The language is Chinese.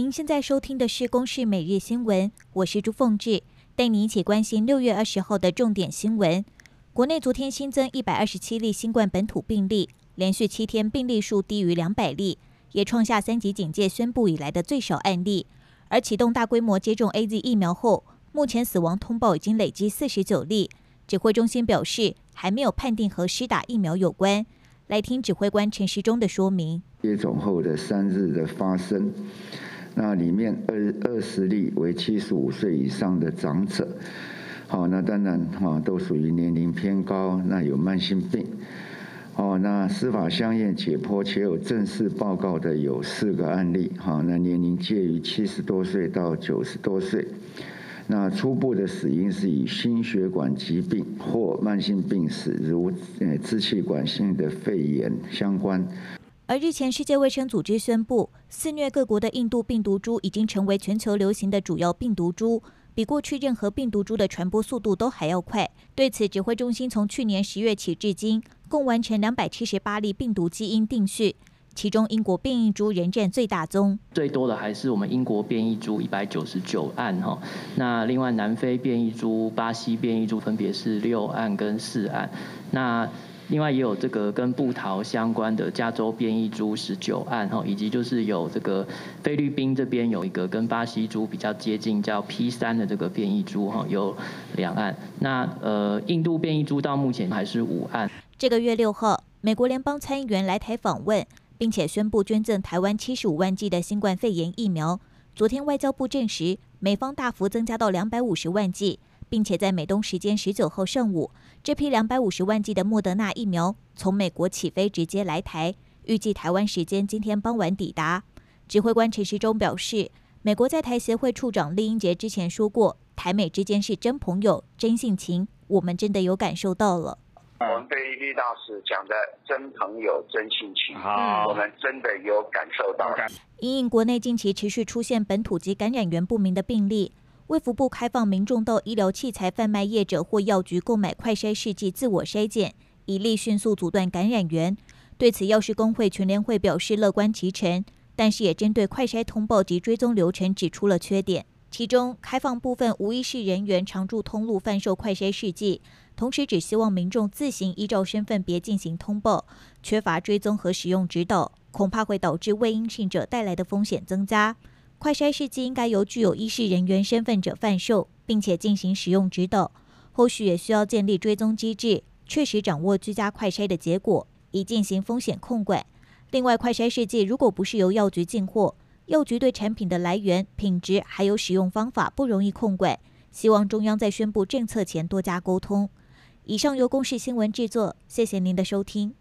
您现在收听的是《公视每日新闻》，我是朱凤志，带您一起关心六月二十号的重点新闻。国内昨天新增一百二十七例新冠本土病例，连续七天病例数低于两百例，也创下三级警戒宣布以来的最少案例。而启动大规模接种 AZ 疫苗后，目前死亡通报已经累积四十九例。指挥中心表示，还没有判定和施打疫苗有关。来听指挥官陈时中的说明。接种后的三日的发生，那里面二二十例为七十五岁以上的长者，好，那当然哈都属于年龄偏高，那有慢性病，哦，那司法相验解剖且有正式报告的有四个案例，好，那年龄介于七十多岁到九十多岁。那初步的死因是以心血管疾病或慢性病史，如呃支气管性的肺炎相关。而日前，世界卫生组织宣布，肆虐各国的印度病毒株已经成为全球流行的主要病毒株，比过去任何病毒株的传播速度都还要快。对此，指挥中心从去年十月起至今，共完成两百七十八例病毒基因定序。其中，英国变异株仍占最大宗，最多的还是我们英国变异株一百九十九案哈。那另外，南非变异株、巴西变异株分别是六案跟四案。那另外也有这个跟布桃相关的加州变异株十九案哈，以及就是有这个菲律宾这边有一个跟巴西株比较接近叫 P 三的这个变异株哈，有两案。那呃，印度变异株到目前还是五案。这个月六号，美国联邦参议员来台访问。并且宣布捐赠台湾七十五万剂的新冠肺炎疫苗。昨天外交部证实，美方大幅增加到两百五十万剂，并且在美东时间十九号上午，这批两百五十万剂的莫德纳疫苗从美国起飞，直接来台，预计台湾时间今天傍晚抵达。指挥官陈时中表示，美国在台协会处长酈英杰之前说过，台美之间是真朋友、真性情，我们真的有感受到了。我们对酈大使讲的真朋友、真性情，好，我们真的有感受到。因应国内近期持续出现本土及感染源不明的病例，卫福部开放民众到医疗器材贩卖业者或药局购买快筛试剂自我筛检，以利迅速阻断感染源。对此，药师公会全联会表示乐观其成，但是也针对快筛通报及追踪流程指出了缺点。其中，开放部分无医事人员常驻通路贩售快筛试剂，同时只希望民众自行依照身份别进行通报，缺乏追踪和使用指导，恐怕会导致未阴性者带来的风险增加。快筛试剂应该由具有医事人员身份者贩售，并且进行使用指导。后续也需要建立追踪机制，确实掌握居家快筛的结果，以进行风险控管。另外，快筛试剂如果不是由药局进货，药局对产品的来源、品质还有使用方法不容易控管，希望中央在宣布政策前多加沟通。以上由公视新闻制作，谢谢您的收听。